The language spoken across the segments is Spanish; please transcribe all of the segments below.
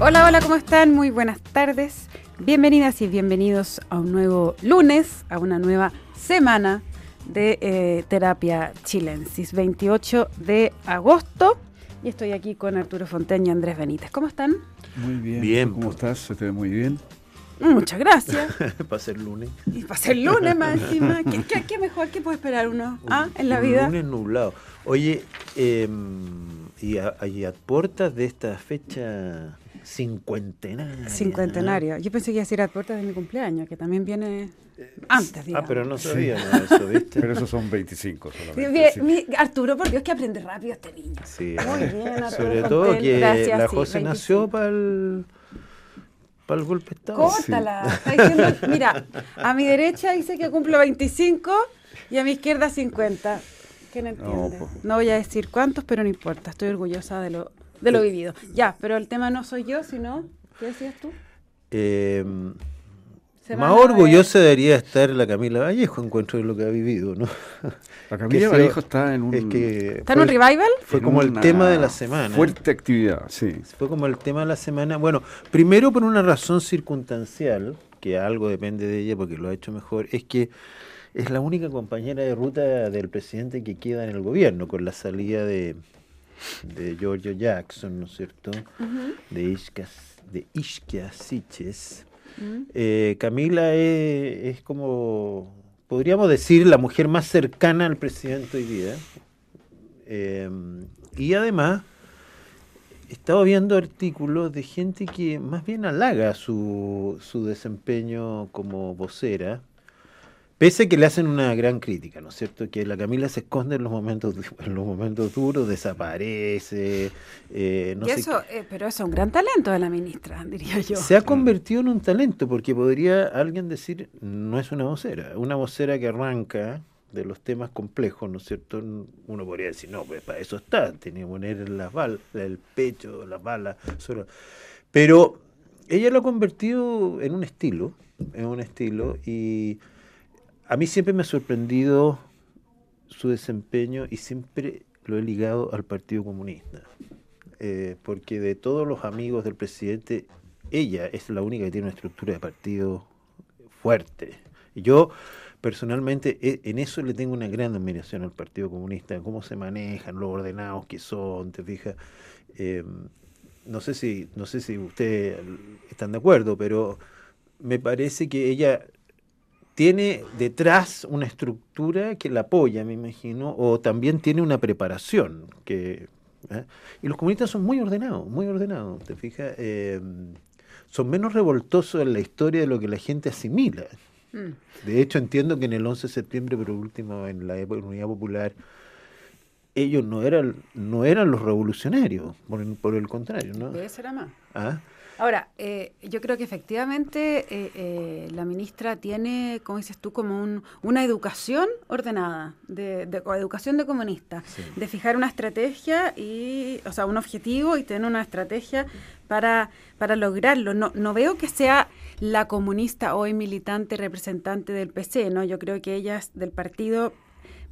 Hola, hola, ¿cómo están? Muy buenas tardes. Bienvenidas y bienvenidos a un nuevo lunes, a una nueva semana de eh, Terapia Chilensis, 28 de agosto. Y estoy aquí con Arturo Fonteña y Andrés Benítez. ¿Cómo están? Muy bien. Bien. ¿Cómo estás? Se te ve muy bien. Muchas gracias. para ser lunes. Y para ser lunes más encima. ¿Qué, qué, qué mejor que puede esperar uno ah, en la Un vida? lunes nublado. Oye, eh, y, a, y a puertas de esta fecha cincuentenaria. Cincuentenario. Yo pensé que iba a ser a puertas de mi cumpleaños, que también viene antes, Ah, digamos. pero no sabíamos eso, ¿viste? Pero esos son 25 Sí, solamente. bien, sí. mi- Arturo, por Dios, que aprende rápido este niño. Sí, Muy ah, bien, Arturo Sobre todo que gracias, la sí, José 25. nació para el, para el golpe de Estado. Córtala. Está diciendo, mira, a mi derecha dice que cumplo 25 y a mi izquierda 50. ¿Quién entiende? po. No voy a decir cuántos, pero no importa. Estoy orgullosa de lo, de lo vivido. Ya, pero el tema no soy yo, sino. ¿Qué decías tú? Eh, Se más orgullosa debería estar la Camila Vallejo, encuentro de lo que ha vivido, ¿no? La Camila Vallejo está en un. Es que ¿Está en un revival? Fue en como el tema de la semana. Fuerte actividad, sí. Fue como el tema de la semana. Bueno, primero por una razón circunstancial, que algo depende de ella porque lo ha hecho mejor, es que es la única compañera de ruta del presidente que queda en el gobierno, con la salida de, de Giorgio Jackson, ¿no es cierto? De Ishka, de Siches. Eh, Camila es, es como, podríamos decir, la mujer más cercana al presidente hoy día. Eh, y además, he estado viendo artículos de gente que más bien halaga su, su desempeño como vocera, pese a que le hacen una gran crítica, ¿no es cierto? Que la Camila se esconde en los momentos, en los momentos duros, desaparece, eh, no Y sé eso, eh, pero eso es un gran talento de la ministra, diría yo. se ha convertido en un talento, porque podría alguien decir, no es una vocera, una vocera que arranca de los temas complejos, ¿no es cierto? Uno podría decir, no, pues para eso está, tiene que poner las balas, el pecho, las balas, sobre- pero ella lo ha convertido en un estilo, en un estilo, y a mí siempre me ha sorprendido su desempeño y siempre lo he ligado al Partido Comunista. Eh, porque de todos los amigos del presidente, ella es la única que tiene una estructura de partido fuerte. Yo personalmente e- en eso le tengo una gran admiración al Partido Comunista, cómo se manejan, lo ordenados que son, te fijas. Eh, no sé si no sé si ustedes están de acuerdo, pero me parece que ella tiene detrás una estructura que la apoya, me imagino, o también tiene una preparación que ¿eh? y los comunistas son muy ordenados, muy ordenados, ¿te fijas? Eh, son menos revoltosos en la historia de lo que la gente asimila. Mm. De hecho, entiendo que en el 11 de septiembre, por último, en la época de la Unidad Popular, ellos no eran, no eran los revolucionarios, por, el- por el contrario, ¿no? Debe ser a más. ¿Ah? Ahora, eh, yo creo que efectivamente eh, eh, la ministra tiene, como dices tú, como un- una educación ordenada, de, de- o educación de comunista, Sí. de fijar una estrategia y, o sea, un objetivo y tener una estrategia para, para lograrlo. No, no veo que sea la comunista hoy militante representante del PC, ¿no? Yo creo que ella es del partido,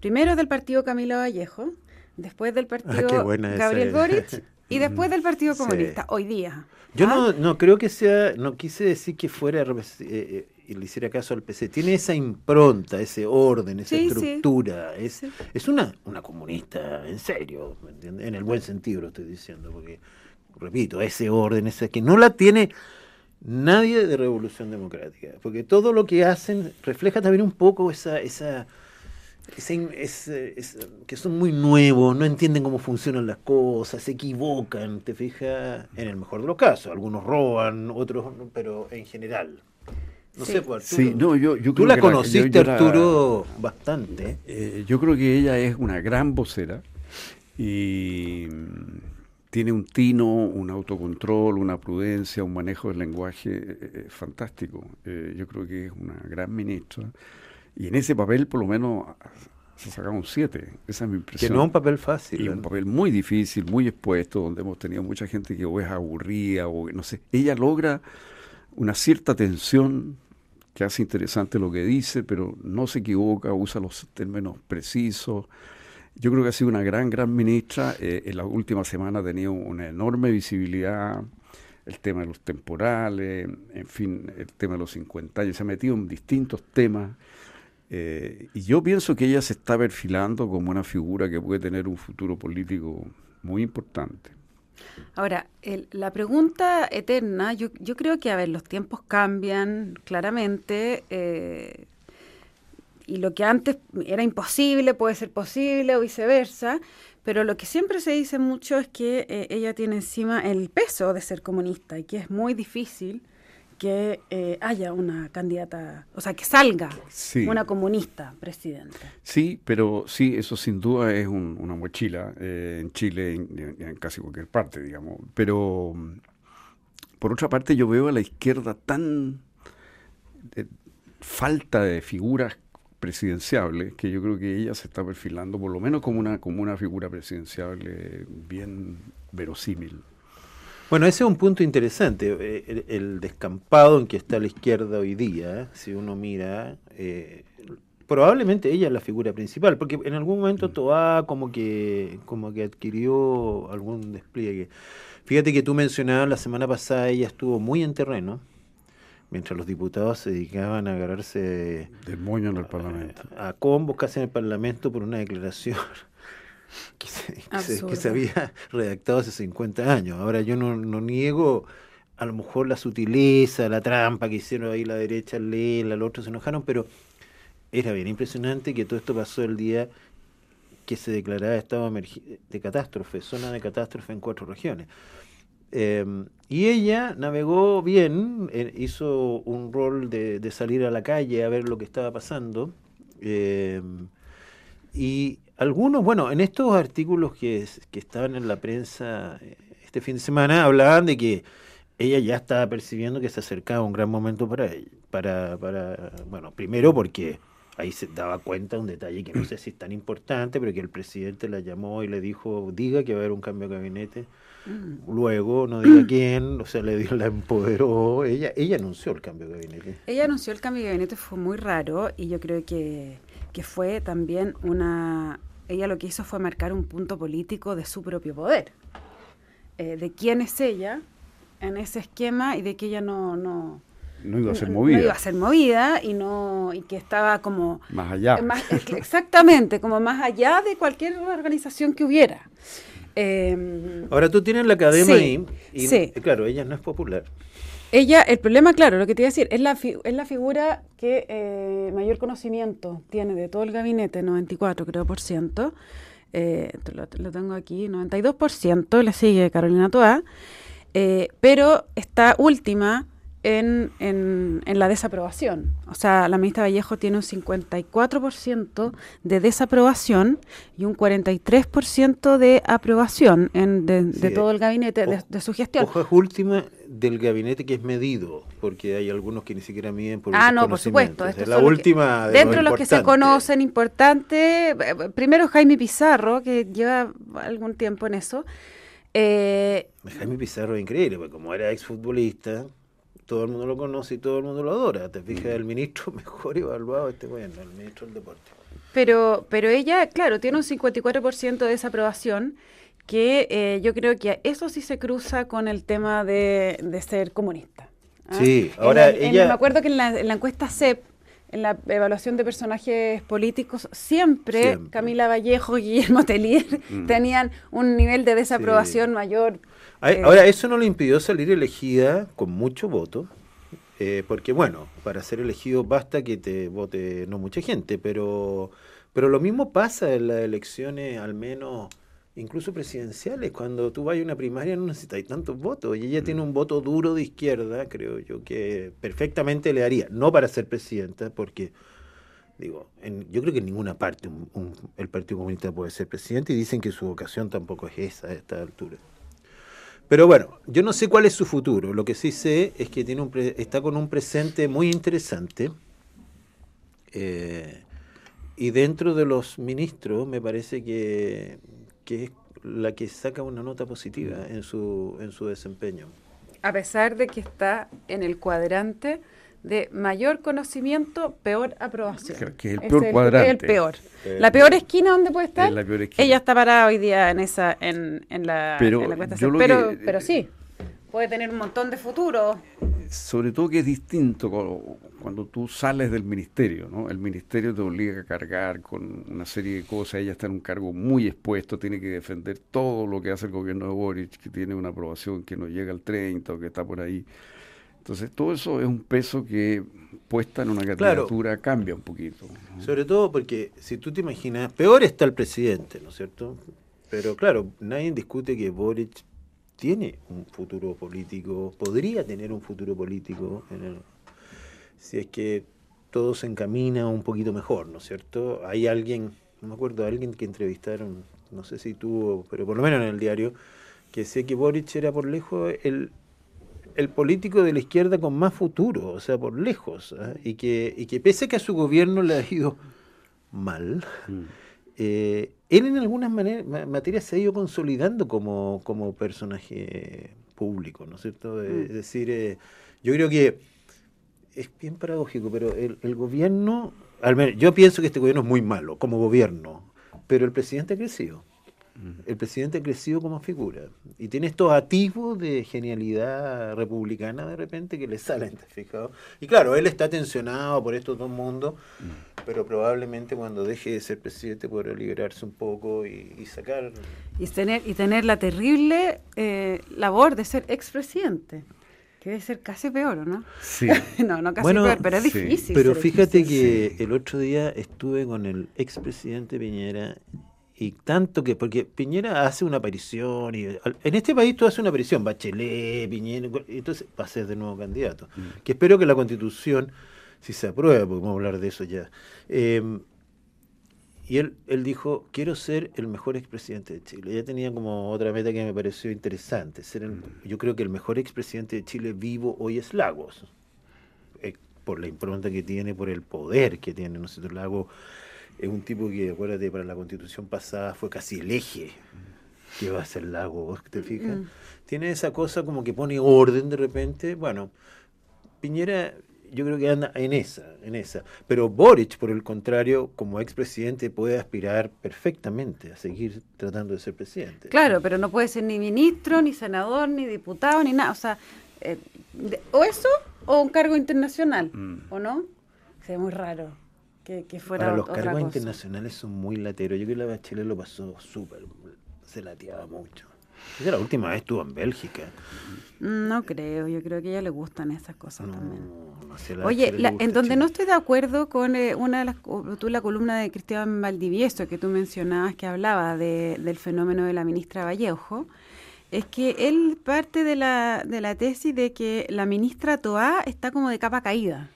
primero del partido Camila Vallejo, después del partido Ah, esa Gabriel es. Boric y después del Partido Sí. Comunista, hoy día. Yo ¿Ah? no, no creo que sea, no quise decir que fuera eh, eh, y le hiciera caso al PC. Tiene esa impronta, ese orden, esa Sí, sí. estructura. Es, Sí. es una, una comunista en serio, ¿me entiendes? En el buen sentido lo estoy diciendo, porque, repito, ese orden, ese que no la tiene nadie de Revolución Democrática, porque todo lo que hacen refleja también un poco esa, esa, ese- que son muy nuevos, no entienden cómo funcionan las cosas, se equivocan, te fijas, en el mejor de los casos, algunos roban, otros, no, pero en general. No Sí. sé, pues, Arturo. Sí, no, yo, yo Tú creo la que conociste, yo- yo la- Arturo, bastante. Eh, yo creo que ella es una gran vocera y tiene un tino, un autocontrol, una prudencia, un manejo del lenguaje eh, eh, fantástico. Eh, yo creo que es una gran ministra y en ese papel por lo menos se un 7. Esa es mi Que impresión. no es un papel fácil. Y un papel muy difícil, muy expuesto, donde hemos tenido mucha gente que o es aburrida o no sé. Ella logra una cierta tensión que hace interesante lo que dice, pero no se equivoca, usa los términos precisos. Yo creo que ha sido una gran, gran ministra. Eh, en la última semana ha tenido una enorme visibilidad. el tema de los temporales, en fin, el tema de los 50 años, se ha metido en distintos temas. Eh, y yo pienso que ella se está perfilando como una figura que puede tener un futuro político muy importante. Ahora, la pregunta eterna, yo, yo, creo que, a ver, los tiempos cambian claramente. Eh, y lo que antes era imposible puede ser posible o viceversa, pero lo que siempre se dice mucho es que eh, ella tiene encima el peso de ser comunista y que es muy difícil que eh, haya una candidata, o sea, que salga una comunista presidenta. Sí, pero sí, eso sin duda es una mochila eh, en Chile, en, en, casi cualquier parte, digamos. Pero, por otra parte, yo veo a la izquierda tan falta de figuras presidenciable, que yo creo que ella se está perfilando por lo menos como una, como una figura presidenciable bien verosímil. Bueno, ese es un punto interesante, eh, el, descampado en que está la izquierda hoy día, si uno mira, eh, probablemente ella es la figura principal, porque en algún momento mm. Toa como que, como que adquirió algún despliegue. Fíjate que tú mencionabas la semana pasada, ella estuvo muy en terreno, mientras los diputados se dedicaban a agarrarse del moño en el Parlamento. A, combos casi en el Parlamento por una declaración que se, había redactado hace 50 años. Ahora yo no, niego a lo mejor la sutileza, la trampa que hicieron ahí la derecha, el al otro se enojaron, pero era bien impresionante que todo esto pasó el día que se declaraba estado de catástrofe, zona de catástrofe en cuatro regiones. Em, y ella navegó bien, eh, hizo un rol de, salir a la calle a ver lo que estaba pasando. Em, y algunos, bueno, en estos artículos que, que estaban en la prensa eh, este fin de semana hablaban de que ella ya estaba percibiendo que se acercaba un gran momento para ella. Para, para, bueno, primero porque ahí se daba cuenta un detalle que no sé si es tan importante, pero que el presidente la llamó y le dijo, diga que va a haber un cambio de gabinete Luego, no diga quién, o sea, le dio, la empoderó. Ella, ella anunció el cambio de gabinete. Ella anunció el cambio de gabinete, fue muy raro y yo creo que, que fue también una... Ella lo que hizo fue marcar un punto político de su propio poder, eh, de quién es ella en ese esquema y de que ella no, no, no iba a ser movida. No iba a ser movida y no y que estaba como más allá. exactamente, como más allá de cualquier organización que hubiera. Em, Ahora tú tienes la academia ahí y claro, ella no es popular. Ella, el problema, claro, lo que te iba a decir, es la, es la figura que eh, mayor conocimiento tiene de todo el gabinete, 94 creo por ciento. Eh, lo, tengo aquí, 92%, le sigue Carolina Toa, eh, pero esta última en, en, en, la desaprobación. O sea, la ministra Vallejo tiene un 54% de desaprobación y un 43% de aprobación en, de, todo el gabinete, de, su gestión. Ojo, es última del gabinete que es medido, porque hay algunos que ni siquiera miden por Ah, no, por supuesto. es la última. dentro de los que se conocen, importante, eh, primero Jaime Pizarro, que lleva algún tiempo en eso. Eh, Jaime Pizarro es increíble, porque como era exfutbolista todo el mundo lo conoce y todo el mundo lo adora. Te fijas, el ministro mejor evaluado este bueno, el ministro del deporte. Pero, pero ella, claro, tiene un 54% de desaprobación, que eh, yo creo que eso sí se cruza con el tema de, ser comunista. ¿ah? Sí, ahora ella... me acuerdo que en la, encuesta CEP, en la evaluación de personajes políticos, siempre, Camila Vallejo y Guillermo Telier mm. tenían un nivel de desaprobación mayor ahora, eso no le impidió salir elegida con mucho voto, eh, porque bueno, para ser elegido basta que te vote no mucha gente, pero, pero lo mismo pasa en las elecciones, al menos incluso presidenciales, cuando tú vas a una primaria no necesitas tantos votos, y ella tiene un voto duro de izquierda, creo yo, que perfectamente le haría, no para ser presidenta, porque digo, en, yo creo que en ninguna parte el Partido Comunista puede ser presidente y dicen que su vocación tampoco es esa a esta altura. Pero bueno, yo no sé cuál es su futuro. Lo que sí sé es que tiene un está con un presente muy interesante. Eh, y dentro de los ministros me parece que, que, es la que saca una nota positiva en su, en su desempeño. A pesar de que está en el cuadrante de mayor conocimiento, peor aprobación. Que es el peor cuadrante. el peor. la peor esquina donde puede estar. la peor esquina. Ella está parada hoy día en esa en, en la, pero, en la pero, pero sí. puede tener un montón de futuro. Sobre todo que es distinto cuando, tú sales del ministerio, ¿no? El ministerio te obliga a cargar con una serie de cosas, ella está en un cargo muy expuesto, tiene que defender todo lo que hace el gobierno de Boric, que tiene una aprobación que no llega al 30 o que está por ahí. Entonces, todo eso es un peso que puesta en una candidatura cambia un poquito. Sobre todo porque, si tú te imaginas, peor está el presidente, ¿no es cierto? Pero claro, nadie discute que Boric tiene un futuro político, podría tener un futuro político en el, si es que todo se encamina un poquito mejor, ¿no es cierto? Hay alguien, no me acuerdo, alguien que entrevistaron, no sé si tuvo, pero por lo menos en el diario, que decía que Boric era por lejos el el político de la izquierda con más futuro, o sea, por lejos, ¿ah? y, que, y que pese a que a su gobierno le ha ido mal, mm. eh, él en algunas materias se ha ido consolidando como, como personaje público, ¿no es cierto? Eh, mm. Es decir, eh, yo creo que es bien paradójico, pero el, el gobierno, al menos, yo pienso que este gobierno es muy malo como gobierno, pero el presidente ha crecido el presidente ha crecido como figura y tiene estos atisbos de genialidad republicana de repente que le salen, fijado? Y claro, él está tensionado por estos dos mundos, pero probablemente cuando deje de ser presidente podrá liberarse un poco y, sacar... Y tener, y tener la terrible eh, labor de ser expresidente. Que debe ser casi peor, ¿no? Sí. no, no casi peor, pero es difícil. Pero fíjate que el otro día estuve con el expresidente Piñera y tanto que, porque Piñera hace una aparición, y en este país tú haces una aparición, Bachelet, Piñera, entonces va a ser de nuevo candidato. Mm. Que espero que la constitución, si se aprueba, porque vamos a hablar de eso ya, em, y él, él dijo, quiero ser el mejor expresidente de Chile. Ya tenía como otra meta que me pareció interesante. Ser mm. Yo creo que el mejor expresidente de Chile vivo hoy es Lagos. Eh, por la impronta que tiene, por el poder que tiene. ¿no sé, Lagos es un tipo que, acuérdate, para la constitución pasada fue casi el eje que va a ser Lago, ¿vos te fijas? Mm. Tiene esa cosa como que pone orden de repente. Bueno, Piñera yo creo que anda en esa, en esa. Pero Boric, por el contrario, como expresidente, puede aspirar perfectamente a seguir tratando de ser presidente. Claro, pero no puede ser ni ministro, ni senador, ni diputado, ni nada. O sea, eh, o eso o un cargo internacional, mm. ¿o no? Sería muy raro que, fuera los cargos internacionales son muy lateros. Yo creo que la Bachelet lo pasó súper, se lateaba mucho. Esa la última vez estuvo en Bélgica. No creo, yo creo que a ella le gustan esas cosas también. Oye, en donde no estoy de acuerdo con eh, una de las, tú la columna de Cristian Valdivieso que tú mencionabas que hablaba de, del fenómeno de la ministra Vallejo, es que él parte de la, de la tesis de que la ministra Toá está como de capa caída,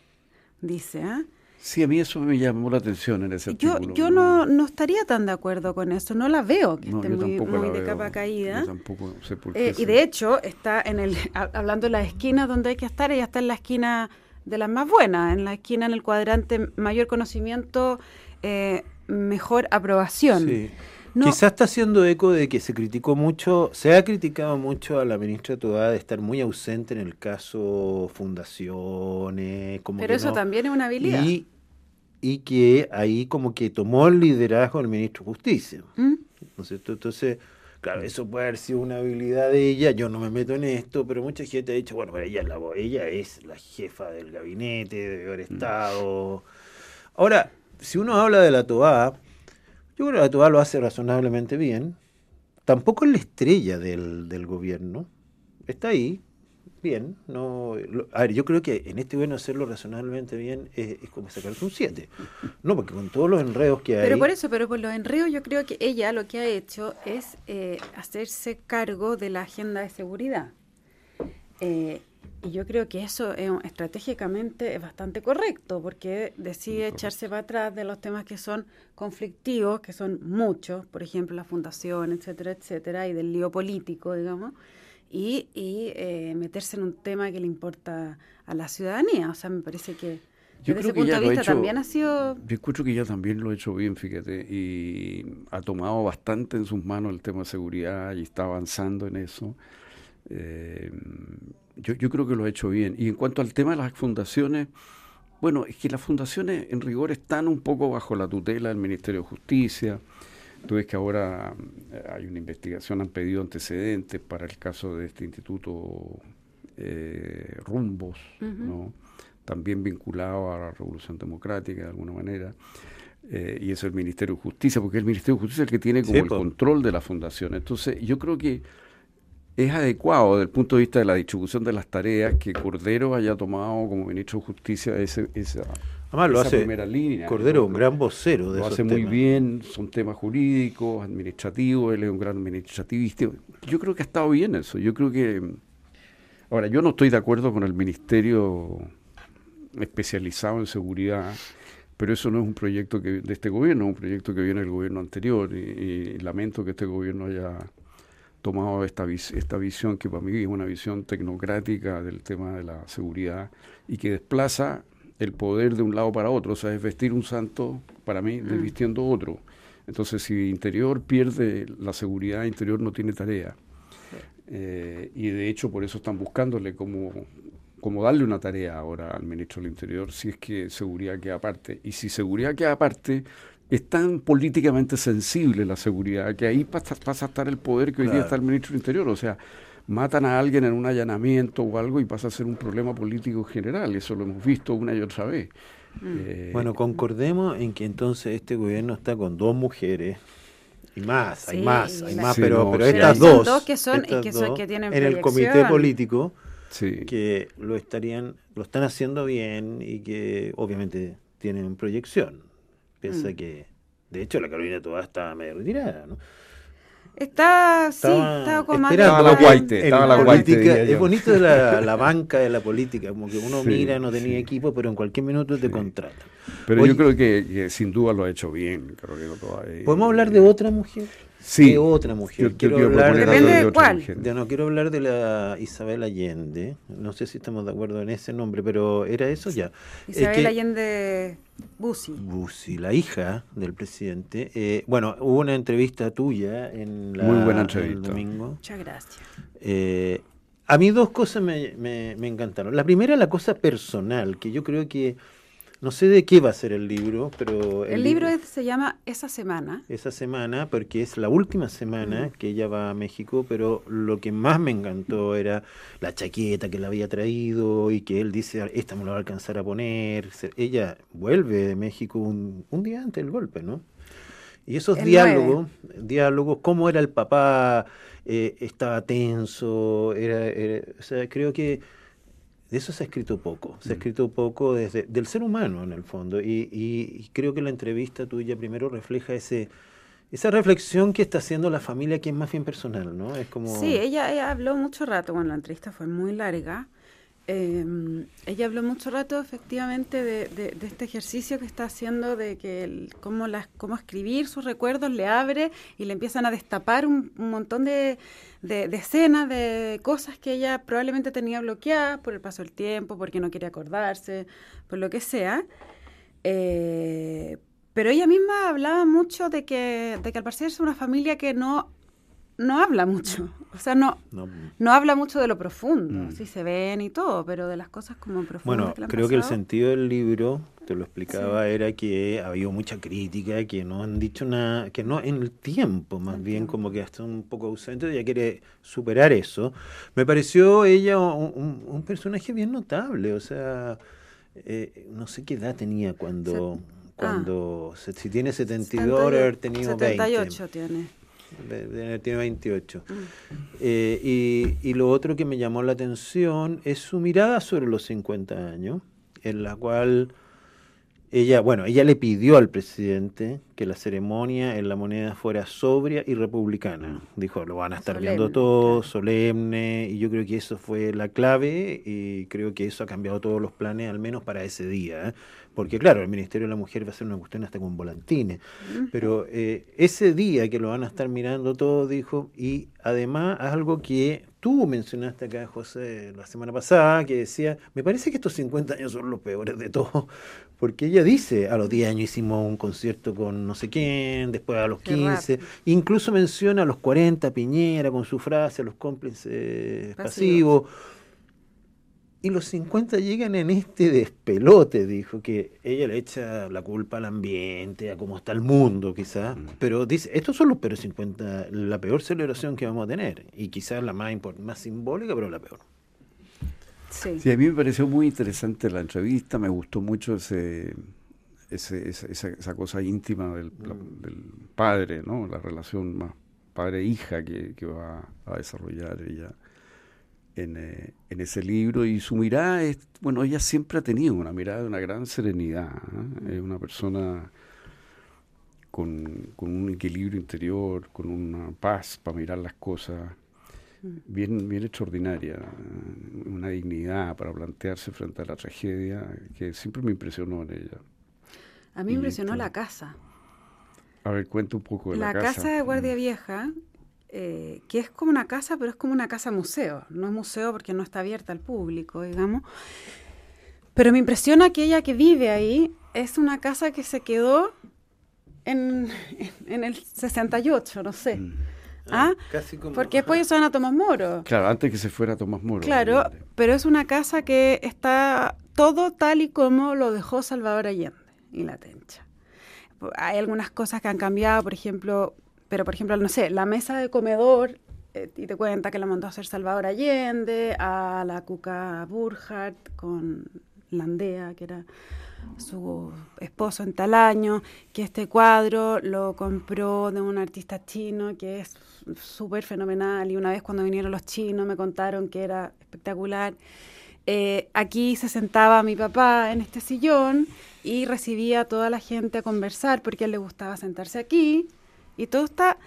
dice, ¿ah? Sí, a mí eso me llamó la atención en ese yo, artículo. Yo no, no estaría tan de acuerdo con eso, no la veo que esté muy, de capa caída. Yo tampoco sé por qué. Eh, y de hecho, está en el, hablando de las esquinas donde hay que estar, ella está en la esquina de las más buenas, en la esquina en el cuadrante mayor conocimiento, eh, mejor aprobación. Sí. Quizás está haciendo eco de que se criticó mucho, se ha criticado mucho a la ministra Toda de estar muy ausente en el caso fundaciones. Como Pero eso también es una habilidad. Y, y, que ahí como que tomó el liderazgo el ministro de Justicia. ¿Mm? Entonces, claro, eso puede haber sido una habilidad de ella, yo no me meto en esto, pero mucha gente ha dicho, bueno, ella, es la, ella es la jefa del gabinete, debe haber mm. estado... Ahora, si uno habla de la Toa yo creo que la Toa lo hace razonablemente bien. Tampoco es la estrella del, gobierno. Está ahí, bien. No, a ver, yo creo que en este gobierno hacerlo razonablemente bien es, como sacarse un 7. No, porque con todos los enredos que hay. Pero por eso, pero por los enredos, yo creo que ella lo que ha hecho es eh, hacerse cargo de la agenda de seguridad. Eh, y yo creo que eso es, estratégicamente es bastante correcto, porque decide echarse para atrás de los temas que son conflictivos, que son muchos, por ejemplo, la fundación, etcétera, etcétera, y del lío político, digamos, y, y eh, meterse en un tema que le importa a la ciudadanía. O sea, me parece que yo desde ese punto de vista también ha sido... Yo escucho que ya también lo ha hecho bien, fíjate, y ha tomado bastante en sus manos el tema de seguridad y está avanzando en eso. Eh, yo, yo creo que lo ha hecho bien. Y en cuanto al tema de las fundaciones, bueno, es que las fundaciones en rigor están un poco bajo la tutela del Ministerio de Justicia. Tú ves que ahora eh, hay una investigación, han pedido antecedentes para el caso de este instituto eh, Rumbos, ¿no? también vinculado a la Revolución Democrática de alguna manera. Eh, y es el Ministerio de Justicia, porque el Ministerio de Justicia es el que tiene como el control de la fundación. Entonces, yo creo que es adecuado desde el punto de vista de la distribución de las tareas que Cordero haya tomado como ministro de Justicia ese, esa, Además, lo hace primera línea. Cordero, un gran vocero de Lo hace muy bien, son temas jurídicos, administrativos, él es un gran administrativista. Yo creo que ha estado bien eso. Yo creo que. Ahora, yo no estoy de acuerdo con el ministerio especializado en seguridad, pero eso no es un proyecto que de este gobierno, es un proyecto que viene del gobierno anterior y lamento que este gobierno haya tomado esta, esta visión que para mí es una visión tecnocrática del tema de la seguridad y que desplaza el poder de un lado para otro, o sea, es vestir un santo para mí desvistiendo mm. otro. Entonces, si interior pierde la seguridad, interior no tiene tarea. Eh, y de hecho, por eso están buscándole como, como darle una tarea ahora al ministro del Interior, si es que seguridad queda aparte. Y si seguridad queda aparte, es tan políticamente sensible la seguridad que ahí pasa, pasa a estar el poder que hoy día está el ministro del Interior. O sea, matan a alguien en un allanamiento o algo y pasa a ser un problema político general. Eso lo hemos visto una y otra vez. Mm. Eh, bueno, concordemos en que entonces este gobierno está con dos mujeres y más, hay más, hay más, pero, pero estas dos, que son y que, son, que tienen en el comité político que lo estarían, lo están haciendo bien y que obviamente tienen proyección. Piensa mm. que, de hecho, la Carolina Toda está medio retirada, ¿no? Está, sí, estaba como Estaba la guaite, estaba la guaite. Es bonito la, la, banca de la política, como que uno mira, no tenía equipo, pero en cualquier minuto te contrata. Pero yo creo que, sin duda lo ha hecho bien, Carolina Toa. ¿Podemos hablar de otra mujer? Sí. De otra mujer. quiero hablar de, cuál. no quiero hablar de la Isabel Allende. No sé si estamos de acuerdo en ese nombre, pero era eso ya. Isabel Allende Bussi. Bussi, la hija del presidente. Eh, bueno, hubo una entrevista tuya en la, Muy buena entrevista. el domingo. Muchas gracias. Eh, a mí dos cosas me, me, me encantaron. La primera, la cosa personal, que yo creo que no sé de qué va a ser el libro, pero... El, libro, se llama Esa Semana. Esa Semana, porque es la última semana que ella va a México, pero lo que más me encantó era la chaqueta que le había traído y que él dice, esta me la va a alcanzar a poner. Ella vuelve de México un, día antes del golpe, ¿no? Y esos diálogos, diálogos, cómo era el papá, eh, estaba tenso, era, o sea, creo que de eso se ha escrito poco, se ha mm. escrito poco desde del ser humano en el fondo y, y, creo que la entrevista tuya primero refleja ese esa reflexión que está haciendo la familia que es más bien personal, ¿no? Es como Sí, ella, ella habló mucho rato, bueno, la entrevista fue muy larga eh, ella habló mucho rato efectivamente de, este ejercicio que está haciendo de que cómo, las, cómo escribir sus recuerdos le abre y le empiezan a destapar un, montón de, escenas, de cosas que ella probablemente tenía bloqueadas por el paso del tiempo, porque no quería acordarse, por lo que sea. Eh, pero ella misma hablaba mucho de que, de que al parecer es una familia que no no habla mucho. O sea, no, no, habla mucho de lo profundo. Mm. Sí se ven y todo, pero de las cosas como profundas. Bueno, creo que el sentido del libro, te lo explicaba, era que había mucha crítica, que no han dicho nada, que no en el tiempo, más bien como que hasta un poco ausente, ella quiere superar eso. Me pareció ella un, personaje bien notable, o sea, eh, no sé qué edad tenía cuando... cuando ah. si tiene 72, haber tenido 78 tiene tiene 28. Mm. Eh, y, lo otro que me llamó la atención es su mirada sobre los 50 años, en la cual ella, bueno, ella le pidió al presidente que la ceremonia en la moneda fuera sobria y republicana. Dijo, lo van a estar viendo todo, solemne, y yo creo que eso fue la clave y creo que eso ha cambiado todos los planes, al menos para ese día. ¿eh? porque claro, el Ministerio de la Mujer va a ser una cuestión hasta con volantines, pero eh, ese día que lo van a estar mirando todo, dijo, y además algo que tú mencionaste acá, José, la semana pasada, que decía, me parece que estos 50 años son los peores de todo, porque ella dice, a los 10 años hicimos un concierto con no sé quién, después a los 15, incluso menciona a los 40, Piñera con su frase, a los cómplices pasivos Y los 50 llegan en este despelote, dijo, que ella le echa la culpa al ambiente, a cómo está el mundo, quizás. Mm. Pero dice, estos son los peores 50, la peor celebración que vamos a tener. Y quizás la más, más simbólica, pero la peor. Sí. Sí, a mí me pareció muy interesante la entrevista, me gustó mucho ese, ese- esa, esa- cosa íntima del, la- del padre, ¿no? La relación más padre-hija que, que va a desarrollar ella en, eh, en ese libro. Y su mirada es, bueno, ella siempre ha tenido una mirada de una gran serenidad, ¿eh? es una persona con, con un equilibrio interior, con una paz para mirar las cosas bien, bien extraordinaria, una dignidad para plantearse frente a la tragedia que siempre me impresionó en ella. A mí me impresionó la casa. A ver, cuenta un poco de la, La casa de Guardia Mm. Vieja, eh, que es como una casa, pero es como una casa museo. No es museo porque no está abierta al público, digamos. Pero me impresiona que ella que vive ahí es una casa que se quedó en, en el 68, no sé. Mm. ¿Ah? Casi como... Porque después ellos se van a Tomás Moro. Claro, antes que se fuera Tomás Moro. Claro, obviamente. pero es una casa que está todo tal y como lo dejó Salvador Allende y la Tencha. Hay algunas cosas que han cambiado, por ejemplo, pero por ejemplo, no sé, la mesa de comedor, eh, y te cuenta que la mandó a hacer Salvador Allende, a la Cuca Burhardt con Landea, que era su esposo en tal año, que este cuadro lo compró de un artista chino que es súper fenomenal y una vez cuando vinieron los chinos me contaron que era espectacular. Eh, aquí se sentaba mi papá en este sillón y recibía a toda la gente a conversar porque a él le gustaba sentarse aquí y todo está...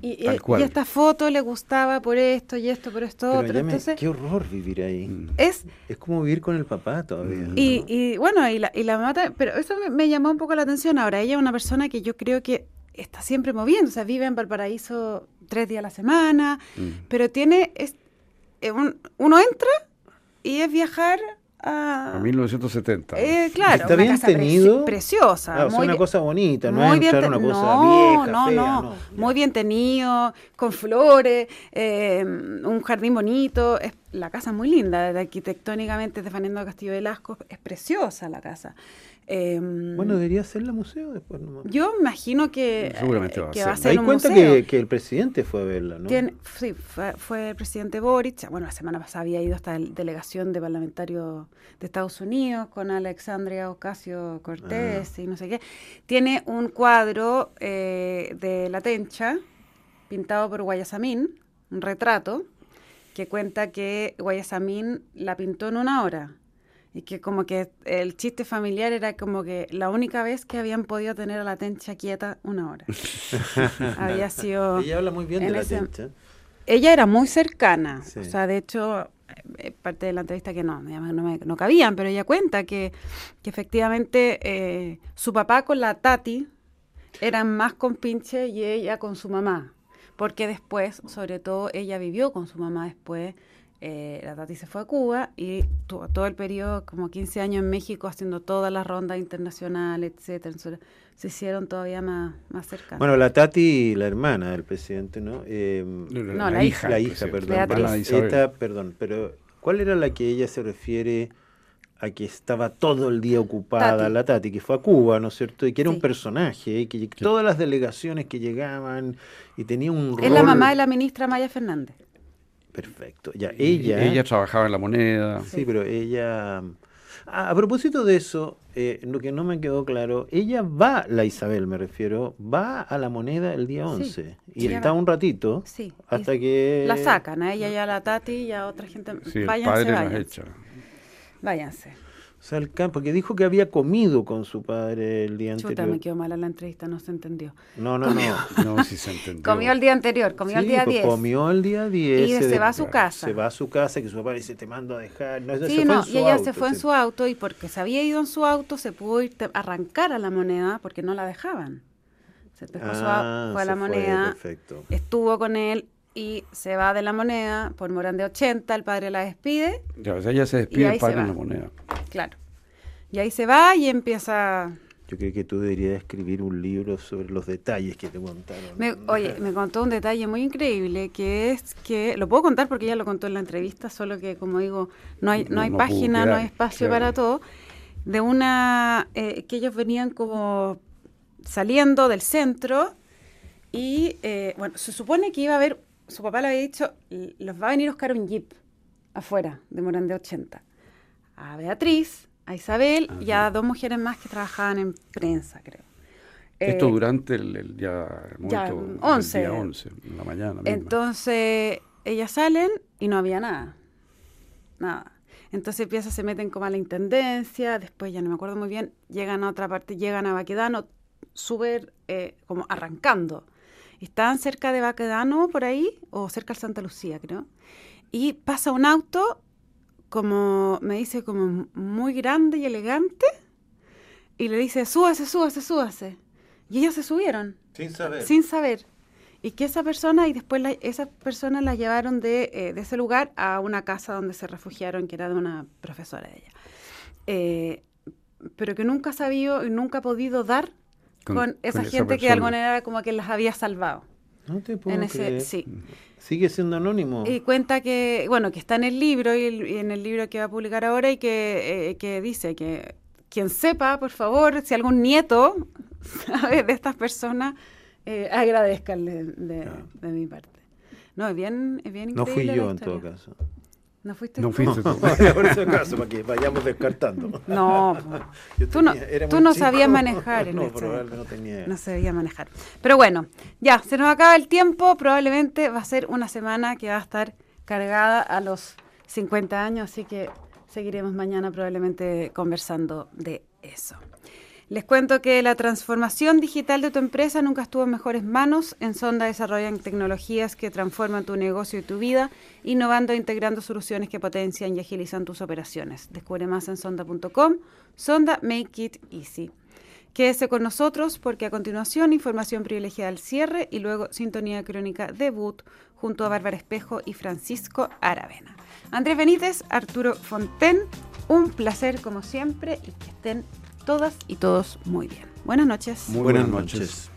Y, Tal y- cual. y esta foto le gustaba por esto y esto, por esto Pero otro. ya me- Entonces, qué horror vivir ahí. Mm. es Es como vivir con el papá todavía. Mm. y, ¿no? y bueno, y la, y la mata, pero eso me, me llamó un poco la atención. Ahora, ella es una persona que yo creo que está siempre moviendo, o sea, vive en Valparaíso tres días a la semana, Mm. pero tiene, es, eh, un- uno entra y es viajar a... A 1970. Eh, claro, Está una bien casa preci- tenido. preciosa. Ah, o sea, muy una cosa bonita, no muy es bien entrar una cosa no, vieja, no, fea, no, no. muy bien tenido, con flores, eh, un jardín bonito, es la casa es muy linda, arquitectónicamente de Fernando Castillo Velasco, es preciosa la casa. Eh, Bueno, debería ser la museo después nomás. yo imagino que, Seguramente va a que ser. va a ser un cuenta museo. que, que el presidente fue a verla, ¿no? Tiene- sí, fue, fue el presidente Boric. Bueno, la semana pasada había ido hasta la delegación de parlamentarios de Estados Unidos con Alexandria Ocasio Cortés Ah. y no sé qué. Tiene un cuadro eh, de la Tencha pintado por Guayasamín, un retrato, que cuenta que Guayasamín la pintó en una hora. Y que como que el chiste familiar era como que la única vez que habían podido tener a la Tencha quieta una hora. Había sido... Ella habla muy bien de la ese- tencha. Ella era muy cercana, Sí. o sea, de hecho, eh, parte de la entrevista que no, digamos, no, me- no cabían, pero ella cuenta que, que efectivamente eh, su papá con la Tati eran más compinche y ella con su mamá, porque después, sobre todo, ella vivió con su mamá después. Eh, la Tati se fue a Cuba y tuvo todo el periodo, como 15 años en México, haciendo todas las rondas internacionales, etcétera. Se hicieron todavía más, más cercanas. Bueno, la Tati, la hermana del presidente, ¿no? Eh, No, la hija. La hija, presidente, perdón. la Beatriz. Esta, perdón, pero ¿cuál era la que ella se refiere a que estaba todo el día ocupada, Tati. la Tati, que fue a Cuba, ¿no es cierto? Y que era Sí. un personaje, y que todas las delegaciones que llegaban y tenía un rol... es la mamá de la ministra Maya Fernández. Perfecto. Ya, ella... Ella trabajaba en la moneda. Sí, pero ella... Ah, a propósito de eso, eh, lo que no me quedó claro, ella va, la Isabel me refiero, va a la moneda el día Sí, 11 y ella está va. un ratito Sí. hasta que... La sacan, a ella y a la Tati y a otra gente. Sí, el váyanse, padre echa. Váyanse. Porque dijo que había comido con su padre el día Chuta, anterior. me quedó mala la entrevista, no se entendió. No, no, no. No, si se entendió. Comió el día anterior, comió el Sí, día pues 10. Comió el día 10. Y se va a su casa. Se va a su casa, que su papá dice, te mando a dejar. No, Sí, fue no, y ella auto, se fue en sí. su auto y porque se había ido en su auto se pudo ir arrancar a la moneda porque no la dejaban. Se dejó su Ah, auto, fue a la moneda, perfecto. estuvo con él y se va de la moneda por Morán de 80, el padre la despide Ya, o sea, ella se despide el padre va. la moneda. Claro. Y ahí se va y empieza Yo creo que tú deberías escribir un libro sobre los detalles que te contaron. oye, me contó un detalle muy increíble, que es que, lo puedo contar porque ella lo contó en la entrevista, solo que como digo, no hay, no, hay página, no hay espacio para todo, de una, eh, que ellos venían como saliendo del centro y, eh, bueno, se supone que iba a haber, su papá le había dicho, los va a venir a buscar un jeep afuera de Morán de 80. A Beatriz, a Isabel y a dos mujeres más que trabajaban en prensa, creo. Esto eh, durante el, día, 11. en la mañana. Entonces, ellas salen y no había nada. Nada. Entonces empieza, se meten como a la intendencia, después ya no me acuerdo muy bien, llegan a otra parte, llegan a Baquedano, súper eh, como arrancando. Estaban cerca de Baquedano por ahí, o cerca de Santa Lucía, creo. Y pasa un auto, como me dice, como muy grande y elegante, y le dice, súbase, súbase, súbase. Y ellos se subieron. Sin saber. Sin saber. Y que esa persona, y después la, esas personas la llevaron de, eh, de, ese lugar a una casa donde se refugiaron, que era de una profesora de ella. Eh, pero que nunca ha sabido y nunca ha podido dar con, esa gente que de alguna manera como que las había salvado. No te puedo en sí. Sigue siendo anónimo. Y cuenta que, bueno, que está en el libro y, en el libro que va a publicar ahora y que, eh, que dice que quien sepa, por favor, si algún nieto sabe de estas personas, eh, agradezcanle de, de, mi parte. No, es bien, es bien No fui yo en todo caso. ¿No fuiste no tú? Fuiste tú. por ese caso, para que vayamos descartando. No, tú no, tú no sabías manejar. En no, no tenía. No sabía manejar. Pero bueno, ya, se nos acaba el tiempo. Probablemente va a ser una semana que va a estar cargada a los 50 años, así que seguiremos mañana probablemente conversando de eso. Les cuento que la transformación digital de tu empresa nunca estuvo en mejores manos. En Sonda desarrollan tecnologías que transforman tu negocio y tu vida, innovando e integrando soluciones que potencian y agilizan tus operaciones. Descubre más en sonda.com. Sonda Make It Easy. Quédese con nosotros porque a continuación información privilegiada al cierre y luego sintonía crónica debut junto a Bárbara Espejo y Francisco Aravena. Andrés Benítez, Arturo Fonten, un placer como siempre y que estén todas y todos muy bien. Buenas noches. Muy buenas, noches.